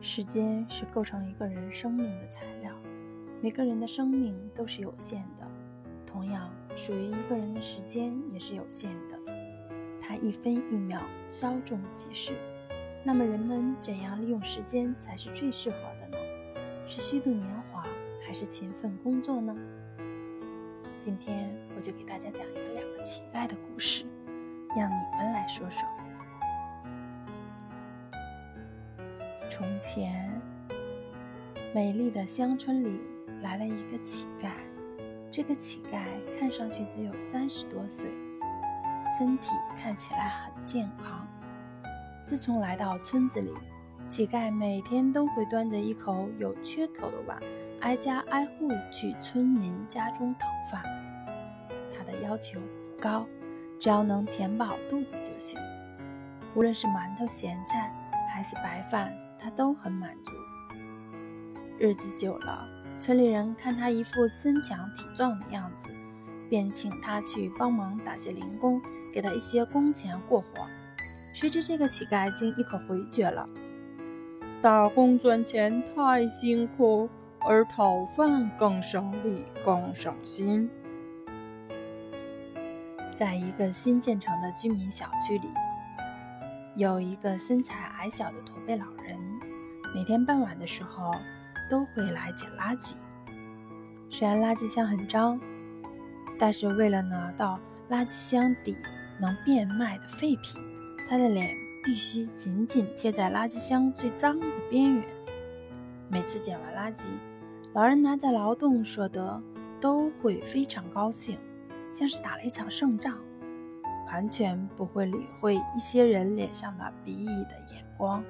时间是构成一个人生命的材料，每个人的生命都是有限的，同样，属于一个人的时间也是有限的，它一分一秒稍纵即逝。那么，人们怎样利用时间才是最适合的呢？是虚度年华，还是勤奋工作呢？今天我就给大家讲一个两个乞丐的故事，让你们来说说。从前，美丽的乡村里来了一个乞丐。这个乞丐看上去只有三十多岁，身体看起来很健康。自从来到村子里，乞丐每天都会端着一口有缺口的碗，挨家挨户去村民家中讨饭。他的要求不高，只要能填饱肚子就行。无论是馒头、咸菜，还是白饭。他都很满足。日子久了，村里人看他一副身强体壮的样子，便请他去帮忙打些零工，给他一些工钱过活。谁知这个乞丐竟一口回绝了：“打工赚钱太辛苦，而讨饭更省力更省心。”在一个新建成的居民小区里，有一个身材矮小的驼背老人。每天傍晚的时候，都会来捡垃圾。虽然垃圾箱很脏，但是为了拿到垃圾箱底能变卖的废品，他的脸必须紧紧贴在垃圾箱最脏的边缘。每次捡完垃圾，老人拿着劳动所得都会非常高兴，像是打了一场胜仗，完全不会理会一些人脸上的鄙夷的眼光。